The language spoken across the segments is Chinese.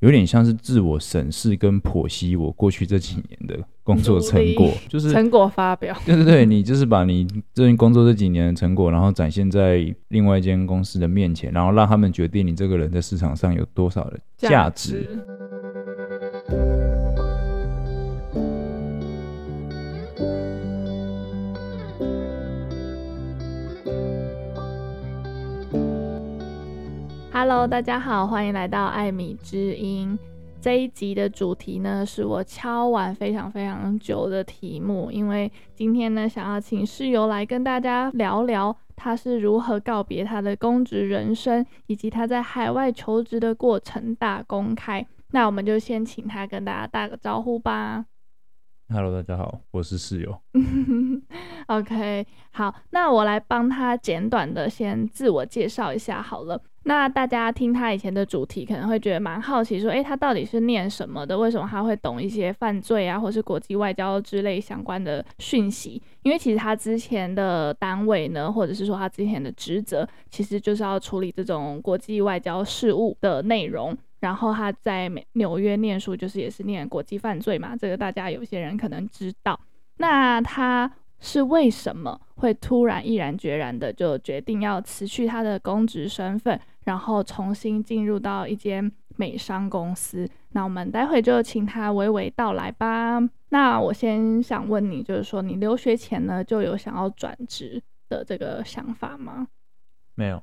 有点像是自我审视跟剖析我过去这几年的工作成果，就是成果发表。对对对，你就是把你这份工作这几年的成果，然后展现在另外一间公司的面前，然后让他们决定你这个人在市场上有多少的价值。价值。Hello，大家好，欢迎来到艾米之音。这一集的主题呢，是我敲完非常非常久的题目，因为今天呢，想要请室友来跟大家聊聊他是如何告别他的公职人生，以及他在海外求职的过程大公开。那我们就先请他跟大家打个招呼吧。Hello，大家好，我是室友。OK，好，那我来帮他简短的先自我介绍一下好了。那大家听他以前的主题，可能会觉得蛮好奇，说，诶，他到底是念什么的？为什么他会懂一些犯罪啊，或是国际外交之类相关的讯息？因为其实他之前的单位呢，或者是说他之前的职责，其实就是要处理这种国际外交事务的内容。然后他在美纽约念书，就是也是念国际犯罪嘛，这个大家有些人可能知道。那他是为什么会突然毅然决然的就决定要辞去他的公职身份，然后重新进入到一间美商公司？那我们待会就请他娓娓道来吧。那我先想问你，就是说你留学前呢就有想要转职的这个想法吗？没有，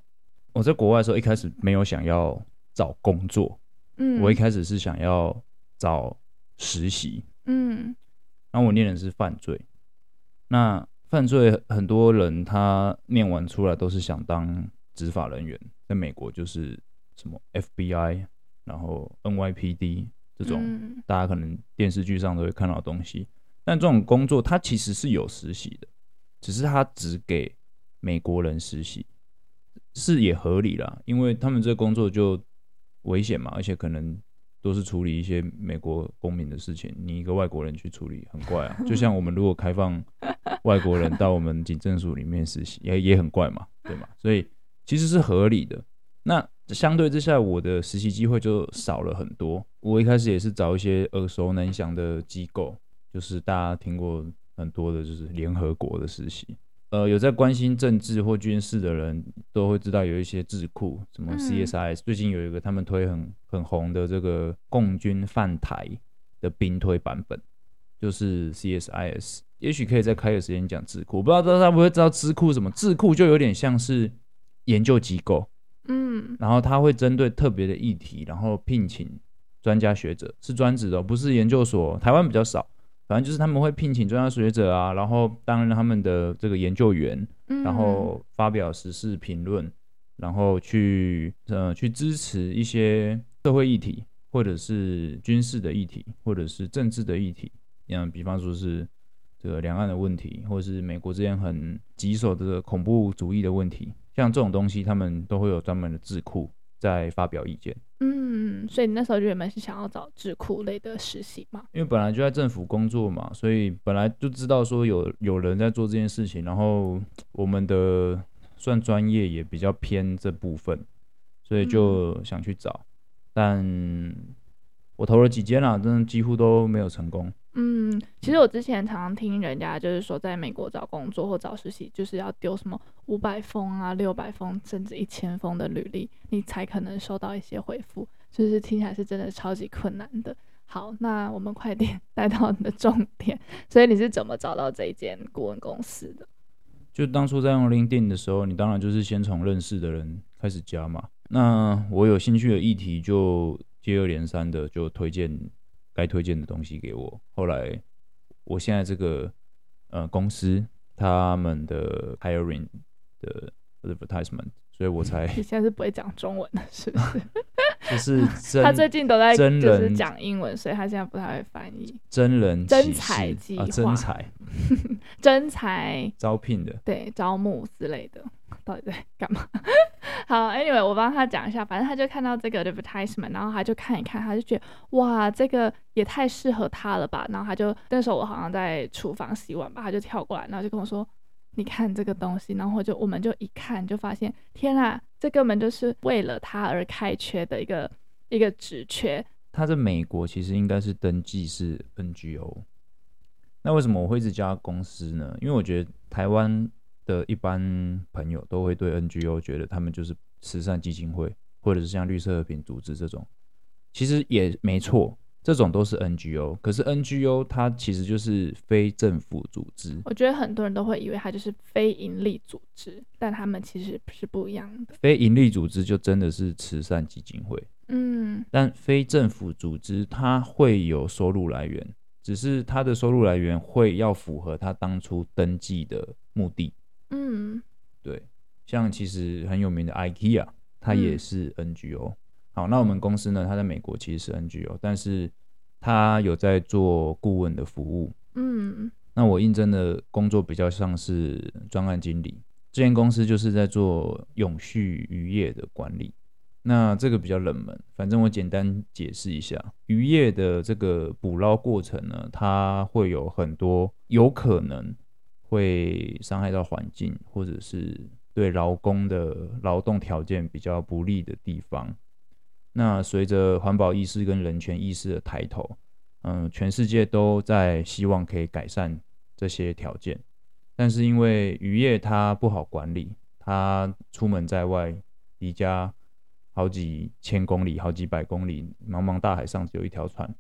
我在国外的时候一开始没有想要找工作。嗯，我一开始是想要找实习，嗯，然后我念的是犯罪，那犯罪很多人他念完出来都是想当执法人员，在美国就是什么 FBI，然后 NYPD 这种大家可能电视剧上都会看到的东西，但这种工作它其实是有实习的，只是它只给美国人实习，是也合理啦，因为他们这工作就。危险嘛，而且可能都是处理一些美国公民的事情，你一个外国人去处理很怪啊。就像我们如果开放外国人到我们警政署里面实习，也也很怪嘛，对吗？所以其实是合理的。那相对之下，我的实习机会就少了很多。我一开始也是找一些耳熟能详的机构，就是大家听过很多的，就是联合国的实习。呃，有在关心政治或军事的人都会知道有一些智库，什么 CSIS，最近有一个他们推很很红的这个共军犯台的兵推版本，就是 CSIS。也许可以再开个时间讲智库，我不知道大家会不会知道智库什么？智库就有点像是研究机构，嗯，然后他会针对特别的议题，然后聘请专家学者，是专职的，不是研究所。台湾比较少。反正就是他们会聘请专家学者啊，然后担任他们的这个研究员，然后发表时事评论，然后去呃去支持一些社会议题，或者是军事的议题，或者是政治的议题，嗯比方说是这个两岸的问题，或者是美国之间很棘手的恐怖主义的问题，像这种东西，他们都会有专门的智库在发表意见。嗯，所以你那时候原本是想要找智库类的实习嘛？因为本来就在政府工作嘛，所以本来就知道说有有人在做这件事情，然后我们的算专业也比较偏这部分，所以就想去找，嗯、但我投了几间啦，真的几乎都没有成功。嗯，其实我之前常常听人家就是说，在美国找工作或找实习，就是要丢什么五百封啊、六百封，甚至一千封的履历，你才可能收到一些回复。就是听起来是真的超级困难的。好，那我们快点 带到你的重点。所以你是怎么找到这一间顾问公司的？就当初在用 LinkedIn 的时候，你当然就是先从认识的人开始加嘛。那我有兴趣的议题，就接二连三的就推荐。该推荐的东西给我。后来，我现在这个呃公司他们的 hiring 的 advertisement，所以我才。你现在是不会讲中文的，是不是？就是 他最近都在就是讲英文，所以他现在不太会翻译。真人真才计划，真才，真才招聘的，对，招募之类的，到底在干嘛？好，Anyway，我帮他讲一下，反正他就看到这个 advertisement，然后他就看一看，他就觉得哇，这个也太适合他了吧。然后他就那时候我好像在厨房洗碗吧，他就跳过来，然后就跟我说：“你看这个东西。”然后就我们就一看就发现，天啊，这根本就是为了他而开缺的一个一个职缺。他在美国其实应该是登记是 NGO。那为什么我会一直叫公司呢？因为我觉得台湾的一般朋友都会对 NGO 觉得他们就是慈善基金会，或者是像绿色和平组织这种，其实也没错。这种都是 NGO，可是 NGO 它其实就是非政府组织。我觉得很多人都会以为它就是非盈利组织，但他们其实是不一样的。非盈利组织就真的是慈善基金会，嗯，但非政府组织它会有收入来源，只是它的收入来源会要符合它当初登记的目的。嗯，对，像其实很有名的 IKEA，它也是 NGO。嗯好，那我们公司呢？它在美国其实是 NGO，但是它有在做顾问的服务。嗯，那我应征的工作比较像是专案经理。这间公司就是在做永续渔业的管理。那这个比较冷门，反正我简单解释一下，渔业的这个捕捞过程呢，它会有很多有可能会伤害到环境，或者是对劳工的劳动条件比较不利的地方。那随着环保意识跟人权意识的抬头，嗯，全世界都在希望可以改善这些条件，但是因为渔业它不好管理，它出门在外，离家好几千公里、好几百公里，茫茫大海上只有一条船，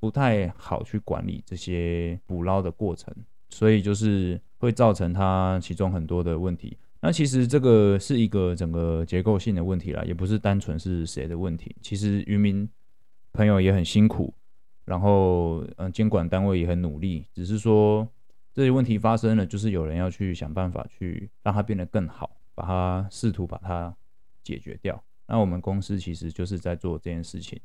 不太好去管理这些捕捞的过程，所以就是会造成它其中很多的问题。那其实这个是一个整个结构性的问题啦，也不是单纯是谁的问题。其实渔民朋友也很辛苦，然后嗯，监管单位也很努力，只是说这些问题发生了，就是有人要去想办法去让它变得更好，把它试图把它解决掉。那我们公司其实就是在做这件事情，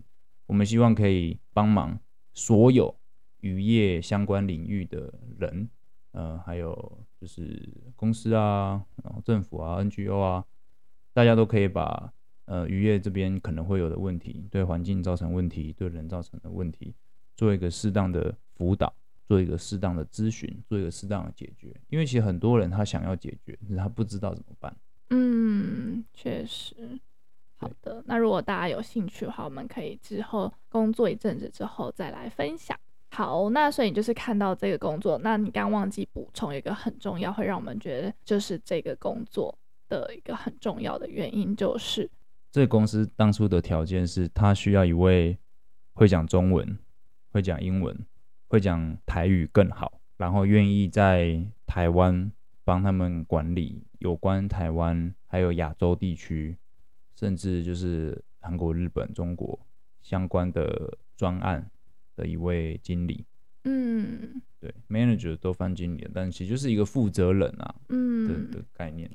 我们希望可以帮忙所有渔业相关领域的人。呃，还有就是公司啊，然后政府啊，NGO 啊，大家都可以把呃渔业这边可能会有的问题，对环境造成问题，对人造成的问题，做一个适当的辅导，做一个适当的咨询，做一个适当的解决。因为其实很多人他想要解决，但是他不知道怎么办。嗯，确实。好的，那如果大家有兴趣的话，我们可以之后工作一阵子之后再来分享。好，那所以你就是看到这个工作，那你刚忘记补充一个很重要，会让我们觉得就是这个工作的一个很重要的原因，就是这个公司当初的条件是，他需要一位会讲中文、会讲英文、会讲台语更好，然后愿意在台湾帮他们管理有关台湾还有亚洲地区，甚至就是韩国、日本、中国相关的专案。的一位经理，嗯，对，manager 都翻经理，但其实就是一个负责人啊，嗯的的概念。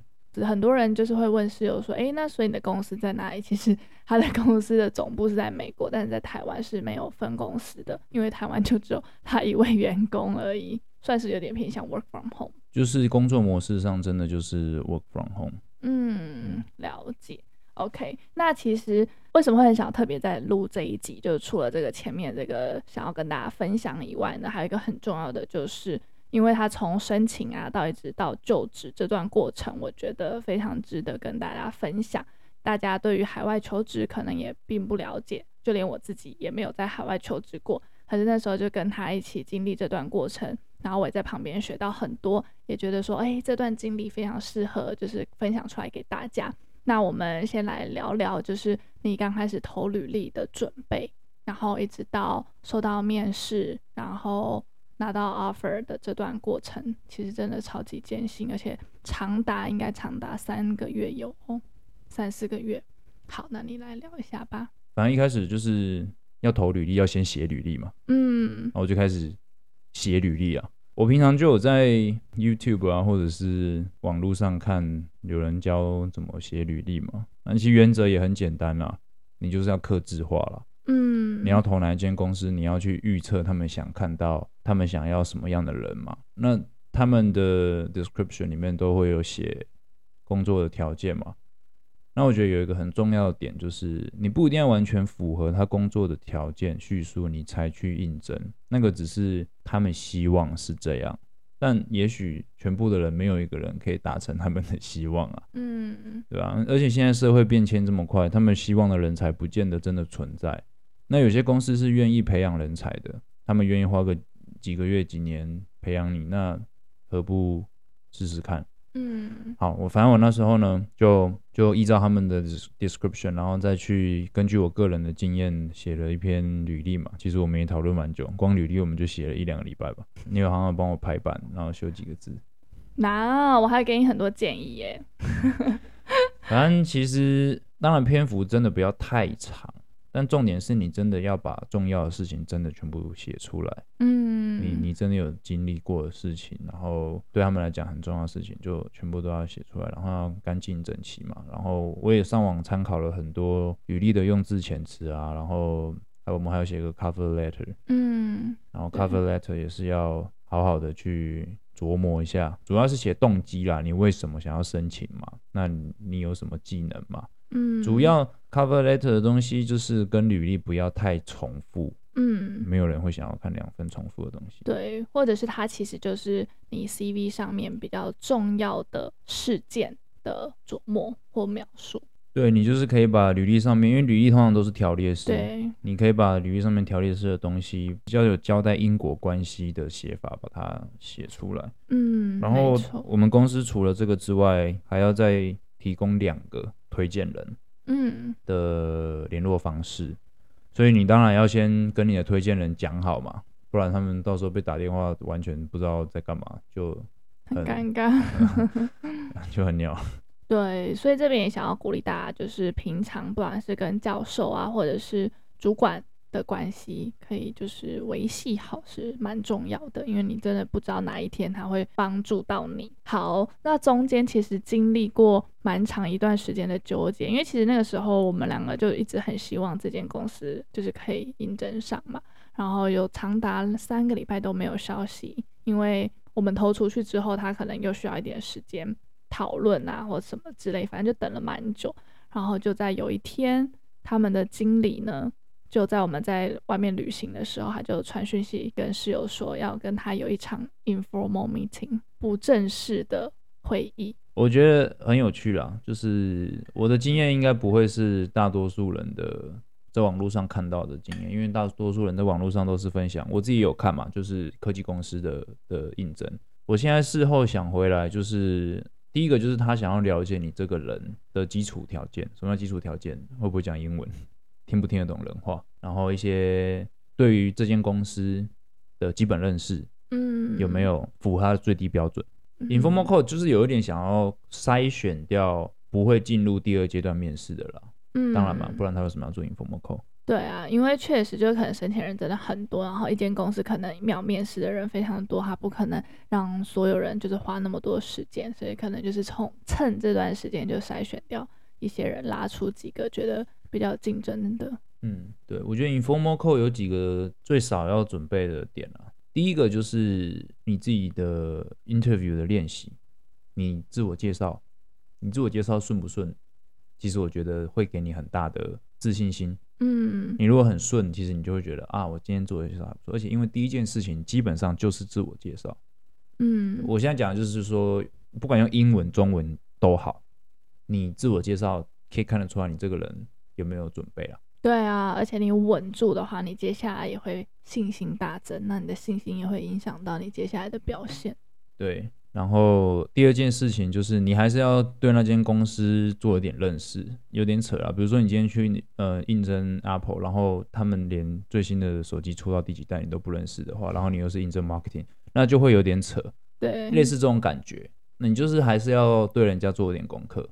很多人就是会问室友说，哎、欸，那所以你的公司在哪里？其实他的公司的总部是在美国，但是在台湾是没有分公司的，因为台湾就只有他一位员工而已，算是有点偏向 work from home。就是工作模式上真的就是 work from home。嗯，了解。OK，那其实为什么会很想特别在录这一集？就是除了这个前面这个想要跟大家分享以外呢，还有一个很重要的，就是因为他从申请啊到一直到就职这段过程，我觉得非常值得跟大家分享。大家对于海外求职可能也并不了解，就连我自己也没有在海外求职过。可是那时候就跟他一起经历这段过程，然后我也在旁边学到很多，也觉得说，哎，这段经历非常适合，就是分享出来给大家。那我们先来聊聊，就是你刚开始投履历的准备，然后一直到收到面试，然后拿到 offer 的这段过程，其实真的超级艰辛，而且长达应该长达三个月有哦，三四个月。好，那你来聊一下吧。反正一开始就是要投履历，要先写履历嘛。嗯，然后我就开始写履历啊。我平常就有在 YouTube 啊，或者是网络上看有人教怎么写履历嘛。那其实原则也很简单啦，你就是要克制化啦。嗯，你要投哪一间公司，你要去预测他们想看到，他们想要什么样的人嘛。那他们的 description 里面都会有写工作的条件嘛。那我觉得有一个很重要的点，就是你不一定要完全符合他工作的条件叙述，你才去应征。那个只是他们希望是这样，但也许全部的人没有一个人可以达成他们的希望啊。嗯，对吧？而且现在社会变迁这么快，他们希望的人才不见得真的存在。那有些公司是愿意培养人才的，他们愿意花个几个月、几年培养你，那何不试试看？嗯，好，我反正我那时候呢，就就依照他们的 description，然后再去根据我个人的经验写了一篇履历嘛。其实我们也讨论蛮久，光履历我们就写了一两个礼拜吧。你有好好帮我排版，然后修几个字。那我还给你很多建议耶。反正其实当然篇幅真的不要太长。但重点是你真的要把重要的事情真的全部写出来，嗯，你你真的有经历过的事情，然后对他们来讲很重要的事情，就全部都要写出来，然后要干净整齐嘛。然后我也上网参考了很多履历的用字遣词啊，然后还有我们还要写个 cover letter，嗯，然后 cover letter 也是要好好的去琢磨一下，主要是写动机啦，你为什么想要申请嘛？那你有什么技能嘛？嗯，主要 cover letter 的东西就是跟履历不要太重复，嗯，没有人会想要看两份重复的东西。对，或者是它其实就是你 CV 上面比较重要的事件的琢磨或描述。对，你就是可以把履历上面，因为履历通常都是条列式，对，你可以把履历上面条列式的东西比较有交代因果关系的写法把它写出来。嗯，然后我们公司除了这个之外，还要再提供两个。推荐人，嗯，的联络方式，嗯，所以你当然要先跟你的推荐人讲好嘛，不然他们到时候被打电话，完全不知道在干嘛，就很，尴尬，就很鸟。对，所以这边也想要鼓励大家，就是平常不管是跟教授啊，或者是主管。的关系可以就是维系好是蛮重要的，因为你真的不知道哪一天他会帮助到你。好，那中间其实经历过蛮长一段时间的纠结，因为其实那个时候我们两个就一直很希望这间公司就是可以应征上嘛，然后有长达三个礼拜都没有消息，因为我们投出去之后，他可能又需要一点时间讨论啊或什么之类，反正就等了蛮久，然后就在有一天，他们的经理呢。就在我们在外面旅行的时候，他就传讯息跟室友说要跟他有一场 informal meeting，不正式的会议。我觉得很有趣啦，就是我的经验应该不会是大多数人的在网络上看到的经验，因为大多数人在网络上都是分享。我自己有看嘛，就是科技公司的的应征。我现在事后想回来，就是第一个就是他想要了解你这个人的基础条件，什么叫基础条件？会不会讲英文？听不听得懂人话，然后一些对于这间公司的基本认识，嗯，有没有符合它的最低标准？嗯，informal code 就是有一点想要筛选掉不会进入第二阶段面试的啦。嗯，当然嘛，不然他为什么要做 informal code？对啊，因为确实就是可能申请人真的很多，然后一间公司可能秒面试的人非常多，他不可能让所有人就是花那么多时间，所以可能就是从趁这段时间就筛选掉一些人，拉出几个觉得。比较竞争的，嗯，对，我觉得 informal code 有几个最少要准备的点啊。第一个就是你自己的 interview 的练习，你自我介绍，你自我介绍顺不顺？其实我觉得会给你很大的自信心。嗯，你如果很顺，其实你就会觉得啊，我今天做的介绍还不错。而且因为第一件事情基本上就是自我介绍。嗯，我现在讲的就是说，不管用英文、中文都好，你自我介绍可以看得出来你这个人。有没有准备啊？对啊，而且你稳住的话，你接下来也会信心大增。那你的信心也会影响到你接下来的表现。对，然后第二件事情就是你还是要对那间公司做一点认识，有点扯啊。比如说你今天去呃应征 Apple，然后他们连最新的手机出到第几代你都不认识的话，然后你又是应征 Marketing，那就会有点扯。对，类似这种感觉，那你就是还是要对人家做一点功课。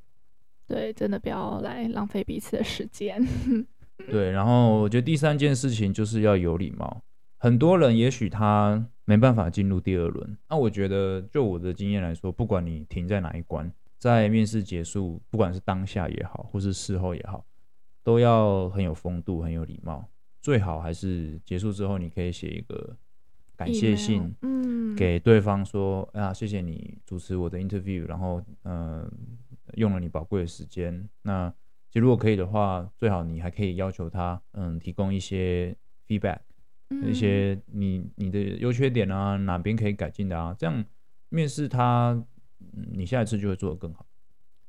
对，真的不要来浪费彼此的时间。对，然后我觉得第三件事情就是要有礼貌。很多人也许他没办法进入第二轮，那我觉得就我的经验来说，不管你停在哪一关，在面试结束，不管是当下也好，或是事后也好，都要很有风度，很有礼貌。最好还是结束之后，你可以写一个感谢信，嗯，给对方说，啊，谢谢你主持我的 interview，然后，嗯、呃。用了你宝贵的时间，那其实如果可以的话，最好你还可以要求他，嗯，提供一些 feedback，一些你你的优缺点啊，哪边可以改进的啊，这样面试他，嗯，你下一次就会做得更好。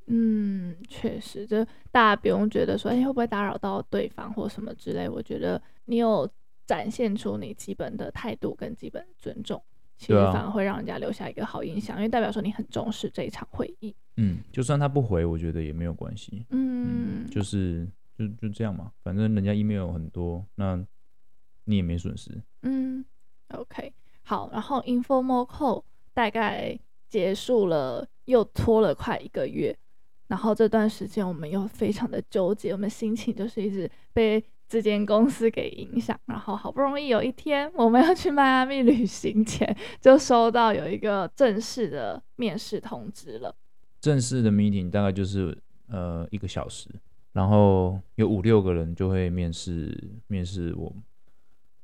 嗯，确实，就大家不用觉得说，哎、欸，会不会打扰到对方或什么之类。我觉得你有展现出你基本的态度跟基本尊重，其实反而会让人家留下一个好印象，啊、因为代表说你很重视这一场会议。嗯，就算他不回，我觉得也没有关系。嗯，嗯，就是就就这样嘛，反正人家 email 很多，那你也没损失。嗯，OK，好，然后 informal call 大概结束了，又拖了快一个月，然后这段时间我们又非常的纠结，我们心情就是一直被这间公司给影响，然后好不容易有一天我们要去迈阿密旅行前，就收到有一个正式的面试通知了。正式的 meeting 大概就是呃一个小时，然后有五六个人就会面试面试我。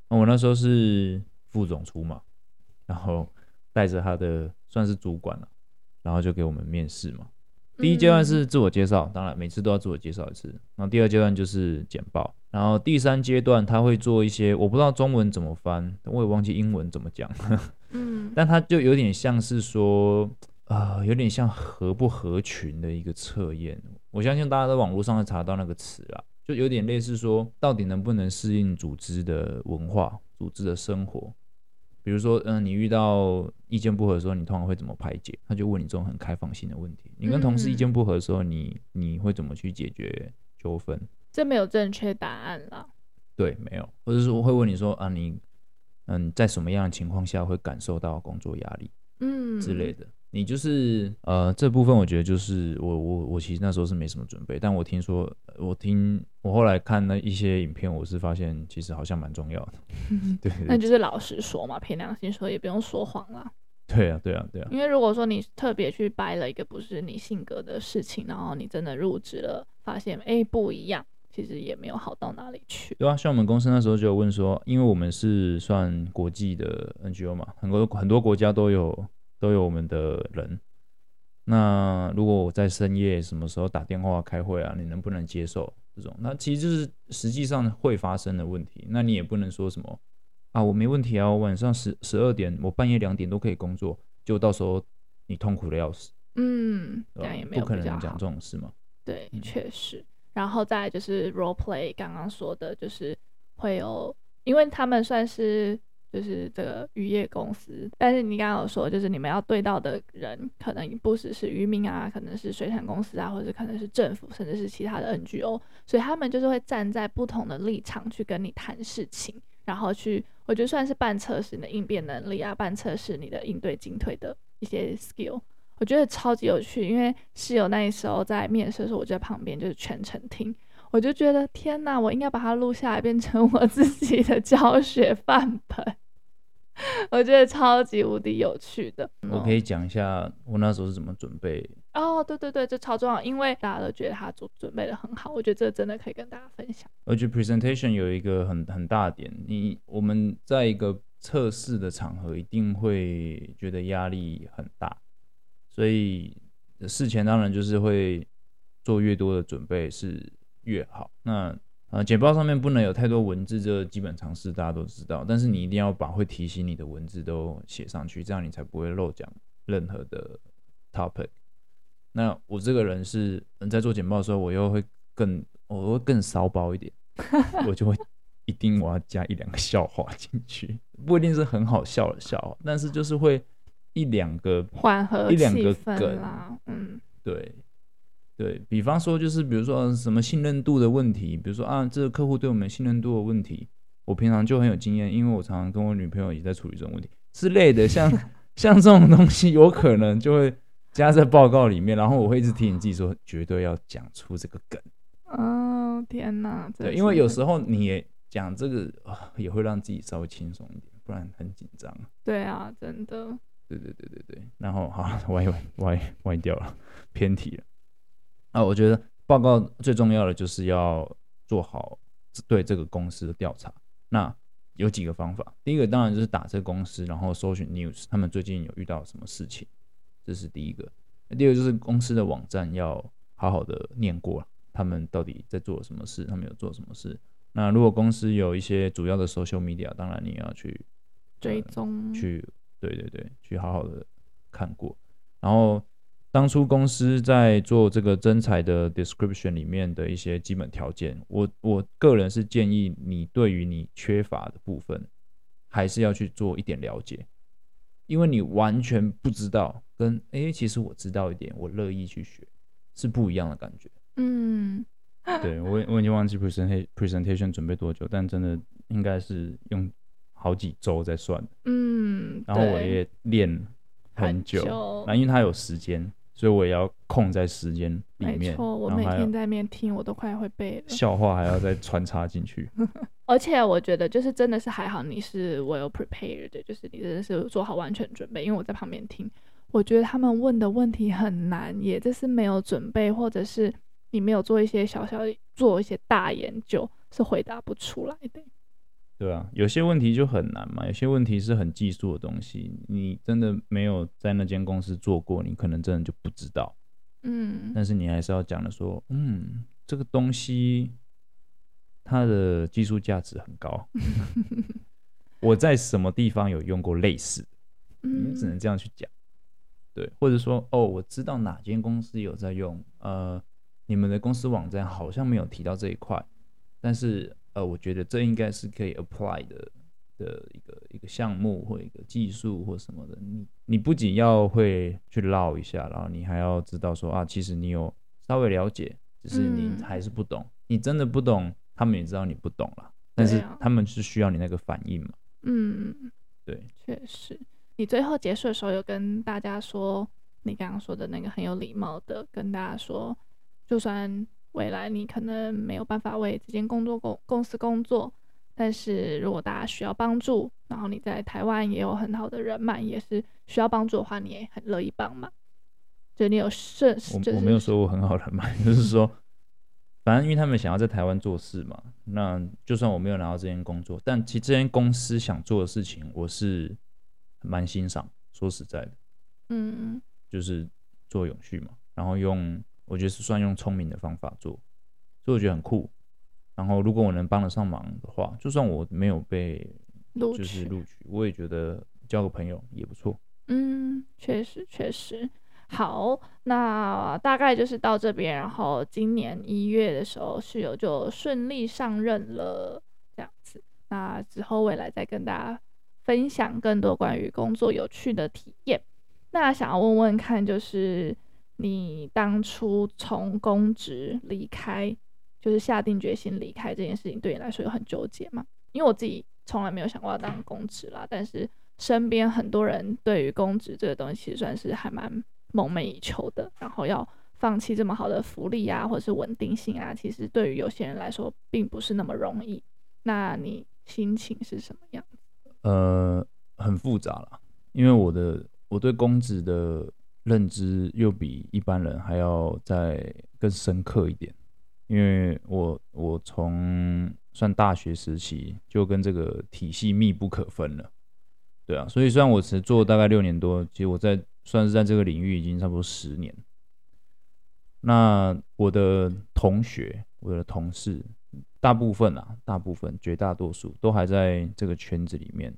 我那时候是副总出嘛，然后带着他的算是主管了，然后就给我们面试嘛。第一阶段是自我介绍，当然每次都要自我介绍一次。然后第二阶段就是简报，然后第三阶段他会做一些我不知道中文怎么翻，我也忘记英文怎么讲。嗯，但他就有点像是说。啊、呃，有点像合不合群的一个测验。我相信大家在网络上会查到那个词啦，就有点类似说，到底能不能适应组织的文化、组织的生活。比如说，嗯、呃，你遇到意见不合的时候，你通常会怎么排解？他就问你这种很开放性的问题。你跟同事意见不合的时候，你你会怎么去解决纠纷？这没有正确答案啦。对，没有。或者说，我会问你说啊，你嗯，在什么样的情况下会感受到工作压力？嗯，之类的。你就是呃，这部分我觉得就是我我我其实那时候是没什么准备，但我听说我听我后来看那一些影片，我是发现其实好像蛮重要的。对，那就是老实说嘛，凭良心说，也不用说谎啦。对啊，对啊，对啊。因为如果说你特别去掰了一个不是你性格的事情，然后你真的入职了，发现哎不一样，其实也没有好到哪里去。对啊，像我们公司那时候就有问说，因为我们是算国际的 NGO 嘛，很多很多国家都有。都有我们的人。那如果我在深夜什么时候打电话开会啊，你能不能接受这种？那其实就是实际上会发生的问题。那你也不能说什么啊，我没问题啊，我晚上十十二点，我半夜两点都可以工作，就到时候你痛苦的要死。嗯，这样也没有不可能讲这种事嘛。对，确实。然后再就是 role play，刚刚说的就是会有，因为他们算是。就是这个渔业公司，但是你刚刚有说，就是你们要对到的人，可能不只是渔民啊，可能是水产公司啊，或者可能是政府，甚至是其他的 NGO，所以他们就是会站在不同的立场去跟你谈事情，然后去，我觉得算是半测试你的应变能力啊，半测试你的应对进退的一些 skill，我觉得超级有趣，因为室友那时候在面试的时候，我就在旁边就是全程听。我就觉得天哪，我应该把它录下来，变成我自己的教学范本。我觉得超级无敌有趣的。我可以讲一下我那时候是怎么准备。哦，对对对，这超重要，因为大家都觉得他准准备的很好。我觉得这真的可以跟大家分享。我觉得 presentation 有一个很很大点，你我们在一个测试的场合一定会觉得压力很大，所以事前当然就是会做越多的准备是越好。那呃，简报上面不能有太多文字，这个基本常识大家都知道。但是你一定要把会提醒你的文字都写上去，这样你才不会漏讲任何的 topic。那我这个人是，在做简报的时候，我又会更，我会更骚包一点，我就会一定我要加一两个笑话进去，不一定是很好笑的笑话，但是就是会一两个缓和一两个梗啦，嗯，对。对，比方说，就是比如说什么信任度的问题，比如说啊，这个客户对我们信任度的问题，我平常就很有经验，因为我常常跟我女朋友也在处理这种问题之类的，像 像这种东西，有可能就会加在报告里面，然后我会一直提醒自己说，绝对要讲出这个梗。哦，天哪！对，因为有时候你也讲这个啊，也会让自己稍微轻松一点，不然很紧张。对啊，真的。对对对对对，然后好，歪歪歪歪掉了，偏题了。啊，我觉得报告最重要的就是要做好对这个公司的调查。那有几个方法，第一个当然就是打这个公司，然后搜寻 news，他们最近有遇到什么事情，这是第一个。第二个就是公司的网站要好好的念过，他们到底在做什么事，他们有做什么事。那如果公司有一些主要的 social media，当然你也要去追踪，去对对对，去好好的看过，然后。当初公司在做这个征才的 description 里面的一些基本条件，我我个人是建议你对于你缺乏的部分，还是要去做一点了解，因为你完全不知道，跟哎，其实我知道一点，我乐意去学，是不一样的感觉。嗯，对，我我已经忘记 presentation presentation 准备多久，但真的应该是用好几周在算。嗯，然后我也练很久，那因为他有时间。所以我也要空在时间里面。没错，我每天在面听，我都快会背了。笑话还要再穿插进去。而且我觉得，就是真的是还好，你是 well prepared，就是你真的是做好完全准备。因为我在旁边听，我觉得他们问的问题很难，也就是没有准备，或者是你没有做一些小小做一些大研究，是回答不出来的。对啊，有些问题就很难嘛，有些问题是很技术的东西，你真的没有在那间公司做过，你可能真的就不知道。嗯，但是你还是要讲的说，嗯，这个东西它的技术价值很高，我在什么地方有用过类似，你只能这样去讲。对，或者说，哦，我知道哪间公司有在用，呃，你们的公司网站好像没有提到这一块，但是。呃，我觉得这应该是可以 apply 的的一个一个项目或一个技术或什么的。你你不仅要会去绕一下，然后你还要知道说啊，其实你有稍微了解，只是你还是不懂。嗯、你真的不懂，他们也知道你不懂了，但是他们是需要你那个反应嘛。嗯，对，确实。你最后结束的时候有跟大家说，你刚刚说的那个很有礼貌的跟大家说，就算。未来你可能没有办法为这间工作公公司工作，但是如果大家需要帮助，然后你在台湾也有很好的人脉，也是需要帮助的话，你也很乐意帮忙。就你有设，我我没有说我很好的人脉，就是说，反正因为他们想要在台湾做事嘛，那就算我没有拿到这间工作，但其实这间公司想做的事情，我是蛮欣赏。说实在的，嗯，就是做永续嘛，然后用。我觉得是算用聪明的方法做，所以我觉得很酷。然后，如果我能帮得上忙的话，就算我没有被就是录取，我也觉得交个朋友也不错。嗯，确实确实。好，那大概就是到这边。然后今年一月的时候，室友就顺利上任了，这样子。那之后未来再跟大家分享更多关于工作有趣的体验。那想要问问看，就是。你当初从公职离开，就是下定决心离开这件事情，对你来说有很纠结吗？因为我自己从来没有想过要当公职啦，但是身边很多人对于公职这个东西，其实算是还蛮梦寐以求的。然后要放弃这么好的福利啊，或者是稳定性啊，其实对于有些人来说，并不是那么容易。那你心情是什么样子？呃，很复杂啦，因为我的我对公职的。认知又比一般人还要再更深刻一点，因为我我从算大学时期就跟这个体系密不可分了，对啊，所以虽然我只做大概六年多，其实我在算是在这个领域已经差不多十年。那我的同学、我的同事，大部分啊，大部分绝大多数都还在这个圈子里面。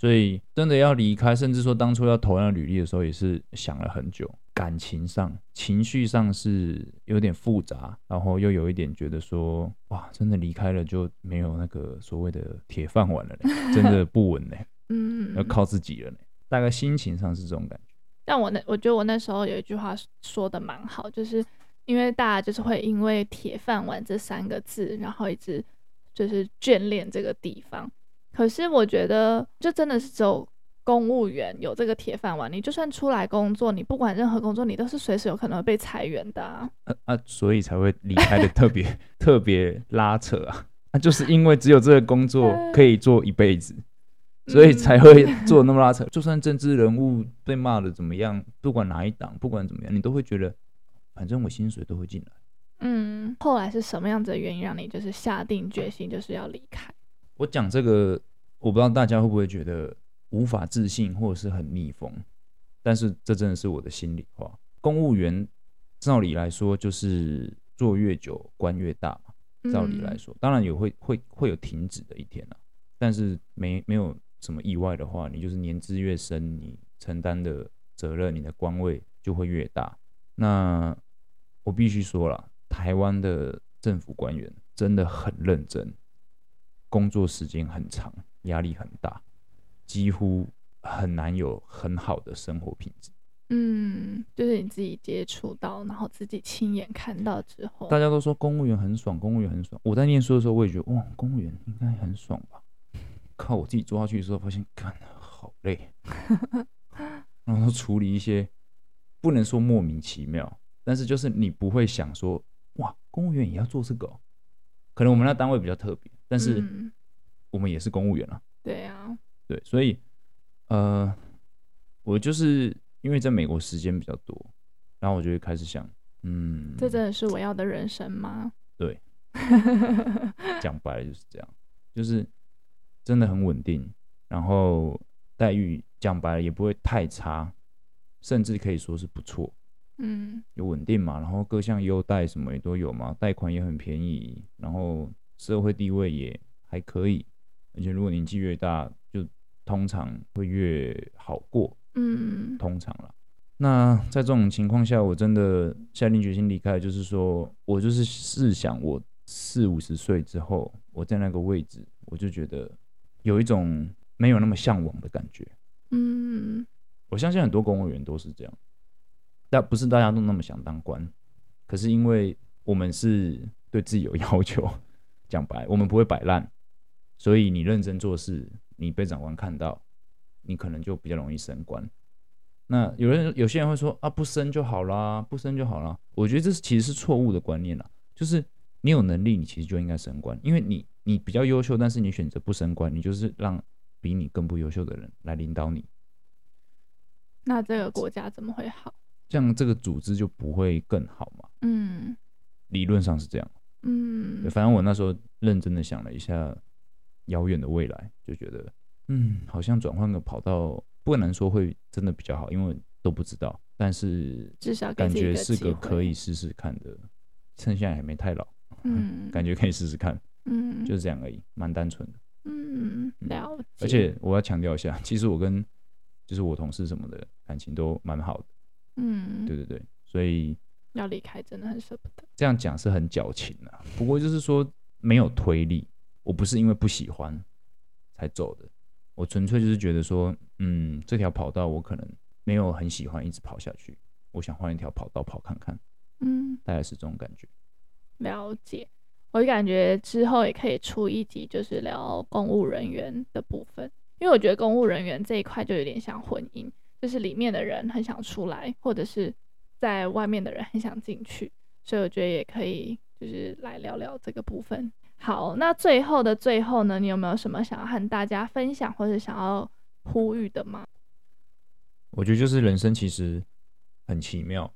所以真的要离开，甚至说当初要投那履历的时候，也是想了很久。感情上、情绪上是有点复杂，然后又有一点觉得说，哇，真的离开了就没有那个所谓的铁饭碗了呢，真的不稳呢。嗯，要靠自己了呢。大概心情上是这种感觉。但我那我觉得我那时候有一句话说的蛮好，就是因为大家就是会因为铁饭碗这三个字，然后一直就是眷恋这个地方。可是我觉得，就真的是只有公务员有这个铁饭碗。你就算出来工作，你不管任何工作，你都是随时有可能会被裁员的啊。啊，啊所以才会离开的特别 特别拉扯啊。那、啊、就是因为只有这个工作可以做一辈子，所以才会做那么拉扯。就算政治人物被骂的怎么样，不管哪一党，不管怎么样，你都会觉得，反正我薪水都会进来。嗯，后来是什么样子的原因让你就是下定决心就是要离开？我讲这个，我不知道大家会不会觉得无法自信或者是很逆风，但是这真的是我的心里话。公务员照理来说就是做越久官越大嘛，照理来说，当然也会会会有停止的一天啊，但是没没有什么意外的话，你就是年资越深，你承担的责任，你的官位就会越大。那我必须说了，台湾的政府官员真的很认真，工作时间很长，压力很大，几乎很难有很好的生活品质。嗯，就是你自己接触到，然后自己亲眼看到之后，大家都说公务员很爽，公务员很爽。我在念书的时候，我也觉得哇，公务员应该很爽吧？靠，我自己做下去的时候，发现干好累，然后处理一些不能说莫名其妙，但是就是你不会想说哇，公务员也要做这个哦？可能我们那单位比较特别，但是我们也是公务员啊。对啊，对，所以呃，我就是。因为在美国时间比较多，然后我就会开始想，嗯，这真的是我要的人生吗？对，讲白了就是这样，就是真的很稳定，然后待遇讲白了也不会太差，甚至可以说是不错，嗯，有稳定嘛，然后各项优待什么也都有嘛，贷款也很便宜，然后社会地位也还可以，而且如果年纪越大，就通常会越好过。嗯，通常啦。那在这种情况下，我真的下定决心离开，就是说我就是试想，我四五十岁之后，我在那个位置，我就觉得有一种没有那么向往的感觉。嗯，我相信很多公务员都是这样，但不是大家都那么想当官。可是因为我们是对自己有要求，讲白，我们不会摆烂，所以你认真做事，你被长官看到。你可能就比较容易升官。那有人有些人会说啊，不升就好啦，不升就好啦。我觉得这是其实是错误的观念啦。就是你有能力，你其实就应该升官，因为你你比较优秀，但是你选择不升官，你就是让比你更不优秀的人来领导你。那这个国家怎么会好？这样这个组织就不会更好嘛？嗯，理论上是这样。嗯，反正我那时候认真的想了一下遥远的未来，就觉得。嗯，好像转换个跑道，不能说会真的比较好，因为都不知道。但是至少感觉是个可以试试看的，趁现在还没太老，嗯，感觉可以试试看，嗯，就是这样而已，蛮单纯的，嗯，了解。而且我要强调一下，其实我跟就是我同事什么的感情都蛮好的，嗯，对对对，所以要离开真的很舍不得。这样讲是很矫情啊，不过就是说没有推力，我不是因为不喜欢才走的。我纯粹就是觉得说，嗯，这条跑道我可能没有很喜欢一直跑下去，我想换一条跑道跑看看，嗯，大概是这种感觉。了解，我感觉之后也可以出一集，就是聊公务人员的部分，因为我觉得公务人员这一块就有点像婚姻，就是里面的人很想出来，或者是在外面的人很想进去，所以我觉得也可以就是来聊聊这个部分。好，那最后的最后呢，你有没有什么想要和大家分享或者想要呼吁的吗？我觉得就是人生其实很奇妙。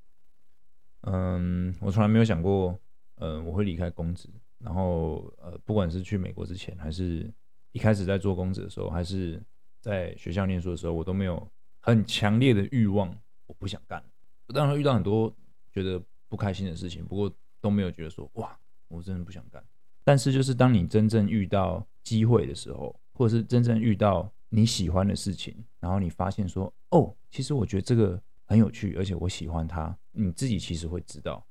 嗯，我从来没有想过，嗯，我会离开公职，然后呃，不管是去美国之前，还是一开始在做公职的时候，还是在学校念书的时候，我都没有很强烈的欲望，我不想干。当然遇到很多觉得不开心的事情，不过都没有觉得说哇，我真的不想干。但是，就是当你真正遇到机会的时候，或者是真正遇到你喜欢的事情，然后你发现说，哦，其实我觉得这个很有趣，而且我喜欢它，你自己其实会知道。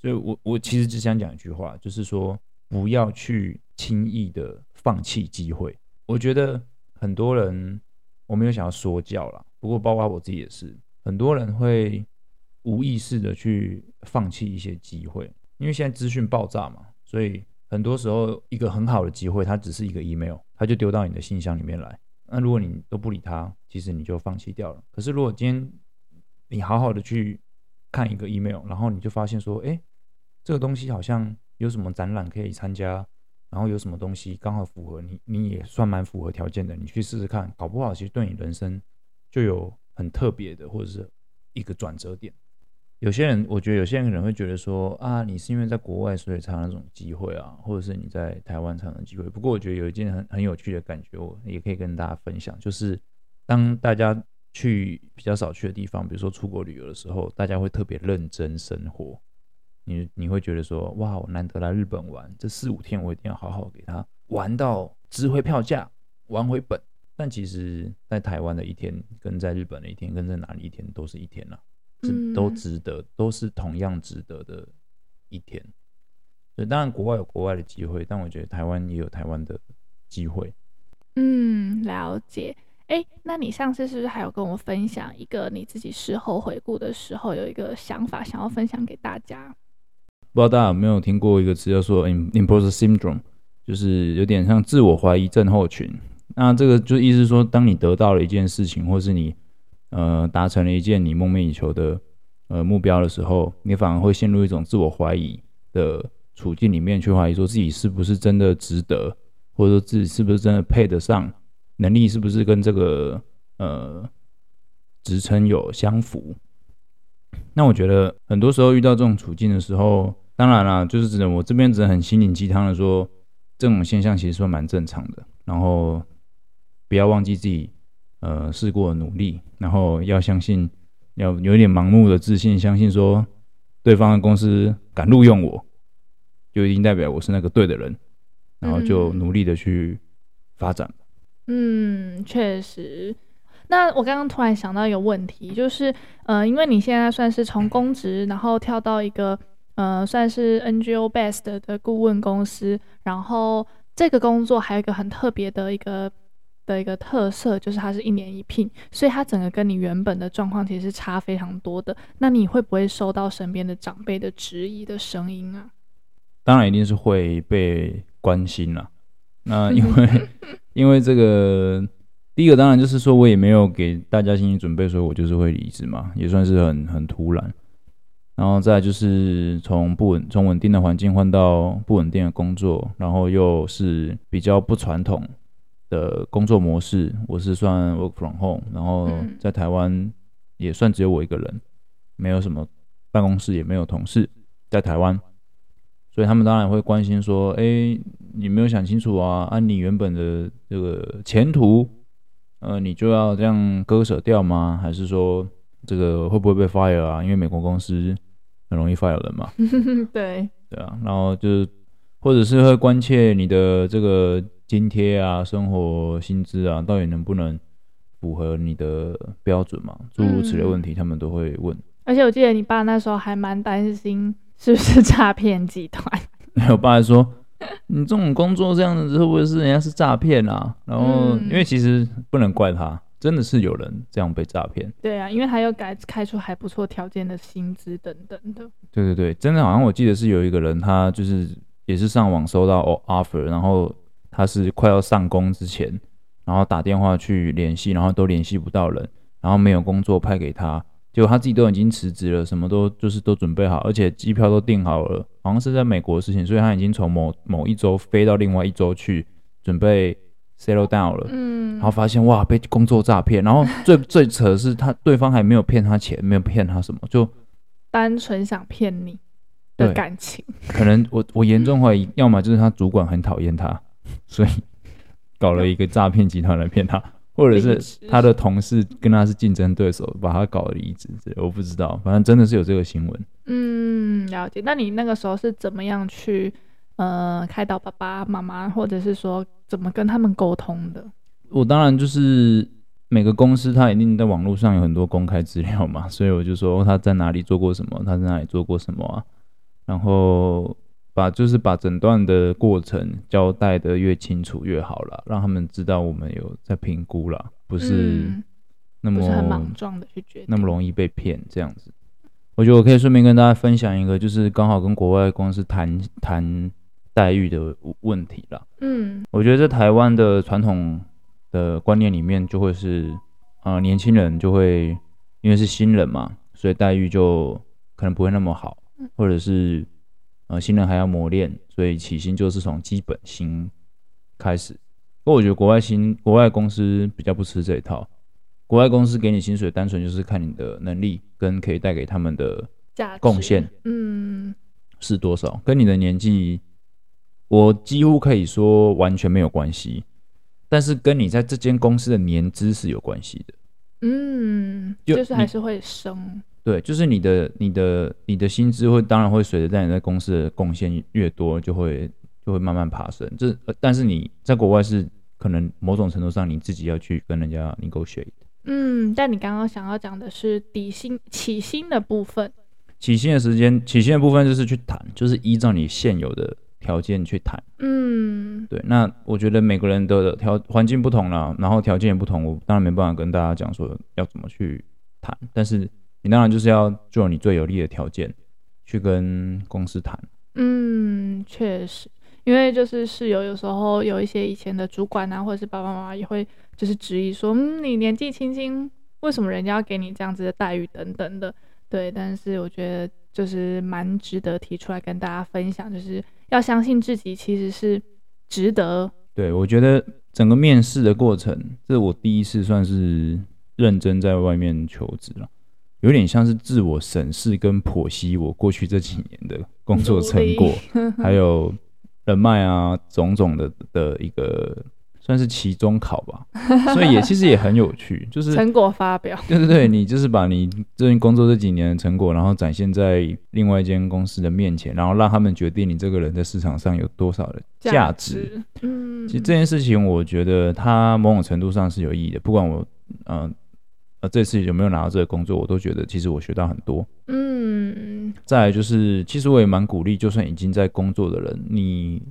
所以我我其实只想讲一句话，就是说不要去轻易的放弃机会。我觉得很多人我没有想要说教啦，不过包括我自己也是，很多人会无意识的去放弃一些机会，因为现在资讯爆炸嘛，所以。很多时候，一个很好的机会，它只是一个 email，它就丢到你的信箱里面来。那如果你都不理它，其实你就放弃掉了。可是如果今天你好好的去看一个 email，然后你就发现说，哎，这个东西好像有什么展览可以参加，然后有什么东西刚好符合你，你也算蛮符合条件的，你去试试看，搞不好其实对你人生就有很特别的，或者是一个转折点。有些人，我觉得有些人可能会觉得说啊，你是因为在国外所以才有那种机会啊，或者是你在台湾才有机会。不过我觉得有一件很很有趣的感觉，我也可以跟大家分享，就是当大家去比较少去的地方，比如说出国旅游的时候，大家会特别认真生活。你你会觉得说，哇，我难得来日本玩，这四五天我一定要好好给他玩到值回票价，玩回本。但其实，在台湾的一天，跟在日本的一天，跟在哪里一天都是一天了。是都值得，都是同样值得的一天。所以，当然国外有国外的机会，但我觉得台湾也有台湾的机会。嗯，了解。哎，那你上次是不是还有跟我分享一个你自己事后回顾的时候有一个想法，想要分享给大家？不知道大家有没有听过一个词叫做 imposter syndrome，就是有点像自我怀疑症候群。那这个就意思说，当你得到了一件事情，或是你呃达成了一件你梦寐以求的呃目标的时候，你反而会陷入一种自我怀疑的处境里面，去怀疑说自己是不是真的值得，或者说自己是不是真的配得上。能力是不是跟这个呃职称有相符？那我觉得很多时候遇到这种处境的时候，当然啦，就是只能我这边只能很心灵鸡汤的说，这种现象其实算蛮正常的。然后不要忘记自己呃试过努力，然后要相信，要有一点盲目的自信，相信说对方的公司敢录用我，就一定代表我是那个对的人，然后就努力的去发展。嗯，确实。那我刚刚突然想到一个问题，就是，呃，因为你现在算是从公职，然后跳到一个，呃，算是 NGO based 的顾问公司，然后这个工作还有一个很特别的一个的一个特色，就是它是一年一聘，所以它整个跟你原本的状况其实是差非常多的。那你会不会收到身边的长辈的质疑的声音啊？当然一定是会被关心了。那因为。因为这个，第一个当然就是说，我也没有给大家心理准备，所以我就是会离职嘛，也算是很很突然。然后再就是从不稳从稳定的环境换到不稳定的工作，然后又是比较不传统的工作模式。我是算 work from home，然后在台湾也算只有我一个人，没有什么办公室，也没有同事在台湾。所以他们当然会关心说：“哎，你没有想清楚啊？按、啊、你原本的这个前途，呃，你就要这样割舍掉吗？还是说这个会不会被 fire 啊？因为美国公司很容易 fire 人嘛。对对啊，然后就是或者是会关切你的这个津贴啊、生活薪资啊，到底能不能符合你的标准嘛？诸如此类问题，他们都会问。而且我记得你爸那时候还蛮担心。”是不是诈骗集团？我爸还说：“你这种工作这样子，会不会是人家是诈骗啊？”然后，因为其实不能怪他，真的是有人这样被诈骗。对啊，因为他又改开出还不错条件的薪资等等的。对对对，真的好像我记得是有一个人，他就是也是上网收到 offer，然后他是快要上工之前，然后打电话去联系，然后都联系不到人，然后没有工作派给他。结果他自己都已经辞职了，什么都就是都准备好，而且机票都订好了，好像是在美国的事情，所以他已经从某某一周飞到另外一周去准备 settle down 了。嗯，然后发现哇，被工作诈骗，然后最最扯的是他对方还没有骗他钱，没有骗他什么，就单纯想骗你的感情。可能我我严重怀疑，要么就是他主管很讨厌他，所以搞了一个诈骗集团来骗他。或者是他的同事跟他是竞争对手，把他搞离职，我不知道，反正真的是有这个新闻。嗯，了解。那你那个时候是怎么样去呃开导爸爸妈妈，或者是说怎么跟他们沟通的？我当然就是每个公司他一定在网络上有很多公开资料嘛，所以我就说他在哪里做过什么，他在哪里做过什么啊，然后。把就是把诊断的过程交代的越清楚越好了，让他们知道我们有在评估了，不是那么、嗯、不是很莽撞的去决定，那么容易被骗这样子。我觉得我可以顺便跟大家分享一个，就是刚好跟国外公司谈谈待遇的问题了。嗯，我觉得在台湾的传统的观念里面，就会是啊、呃，年轻人就会因为是新人嘛，所以待遇就可能不会那么好，或者是。呃，新人还要磨练，所以起薪就是从基本薪开始。不过我觉得国外新国外公司比较不吃这一套，国外公司给你薪水单纯就是看你的能力跟可以带给他们的贡献，嗯，是多少，跟你的年纪，我几乎可以说完全没有关系，但是跟你在这间公司的年资是有关系的，嗯，就，就是还是会升。对，就是你的、你的、你的薪资会当然会随着在你在公司的贡献越多，就会就会慢慢爬升。这但是你在国外是可能某种程度上你自己要去跟人家 negotiate。嗯，但你刚刚想要讲的是底薪起薪的部分。起薪的时间，起薪的部分就是去谈，就是依照你现有的条件去谈。嗯，对。那我觉得每个人的条环境不同了，然后条件也不同，我当然没办法跟大家讲说要怎么去谈。但是你当然就是要做你最有利的条件去跟公司谈。嗯，确实，因为就是室友有时候有一些以前的主管啊，或者是爸爸妈妈也会就是质疑说，嗯，你年纪轻轻，为什么人家要给你这样子的待遇等等的。对，但是我觉得就是蛮值得提出来跟大家分享，就是要相信自己其实是值得。对，我觉得整个面试的过程，这是我第一次算是认真在外面求职了，有点像是自我审视跟剖析我过去这几年的工作成果，还有人脉啊，种种的的一个。算是期中考吧，所以也其实也很有趣，就是成果发表。对对对，你就是把你这份工作这几年的成果，然后展现在另外一间公司的面前，然后让他们决定你这个人在市场上有多少的价值。嗯，其实这件事情，我觉得它某种程度上是有意义的。不管我，嗯呃，这次有没有拿到这个工作，我都觉得其实我学到很多。嗯，再来就是，其实我也蛮鼓励，就算已经在工作的人，你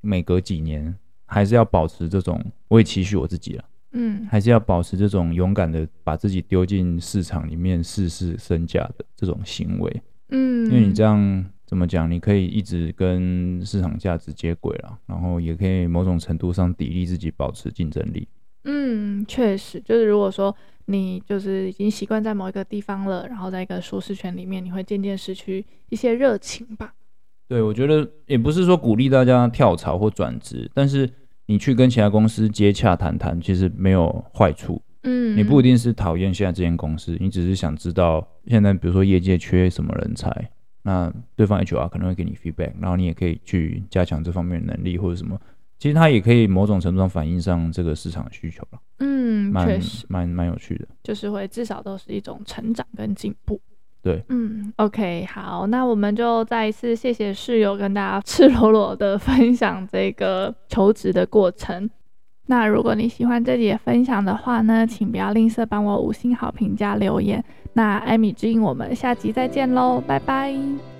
每隔几年。还是要保持这种，我也期许我自己了，嗯，还是要保持这种勇敢的把自己丢进市场里面试试身价的这种行为，嗯，因为你这样怎么讲，你可以一直跟市场价值接轨了，然后也可以某种程度上砥砺自己，保持竞争力。嗯，确实，就是如果说你就是已经习惯在某一个地方了，然后在一个舒适圈里面，你会渐渐失去一些热情吧。对，我觉得也不是说鼓励大家跳槽或转职，但是你去跟其他公司接洽谈谈，其实没有坏处。嗯，你不一定是讨厌现在这间公司，你只是想知道现在比如说业界缺什么人才，那对方 HR 可能会给你 feedback，然后你也可以去加强这方面的能力或者什么。其实它也可以某种程度上反映上这个市场的需求了。嗯，确实，蛮蛮有趣的，就是会至少都是一种成长跟进步。对，嗯，OK，好，那我们就再一次谢谢室友跟大家赤裸裸的分享这个求职的过程。那如果你喜欢这集的分享的话呢，请不要吝啬帮我五星好评加留言。那艾米之音，我们下集再见喽，拜拜。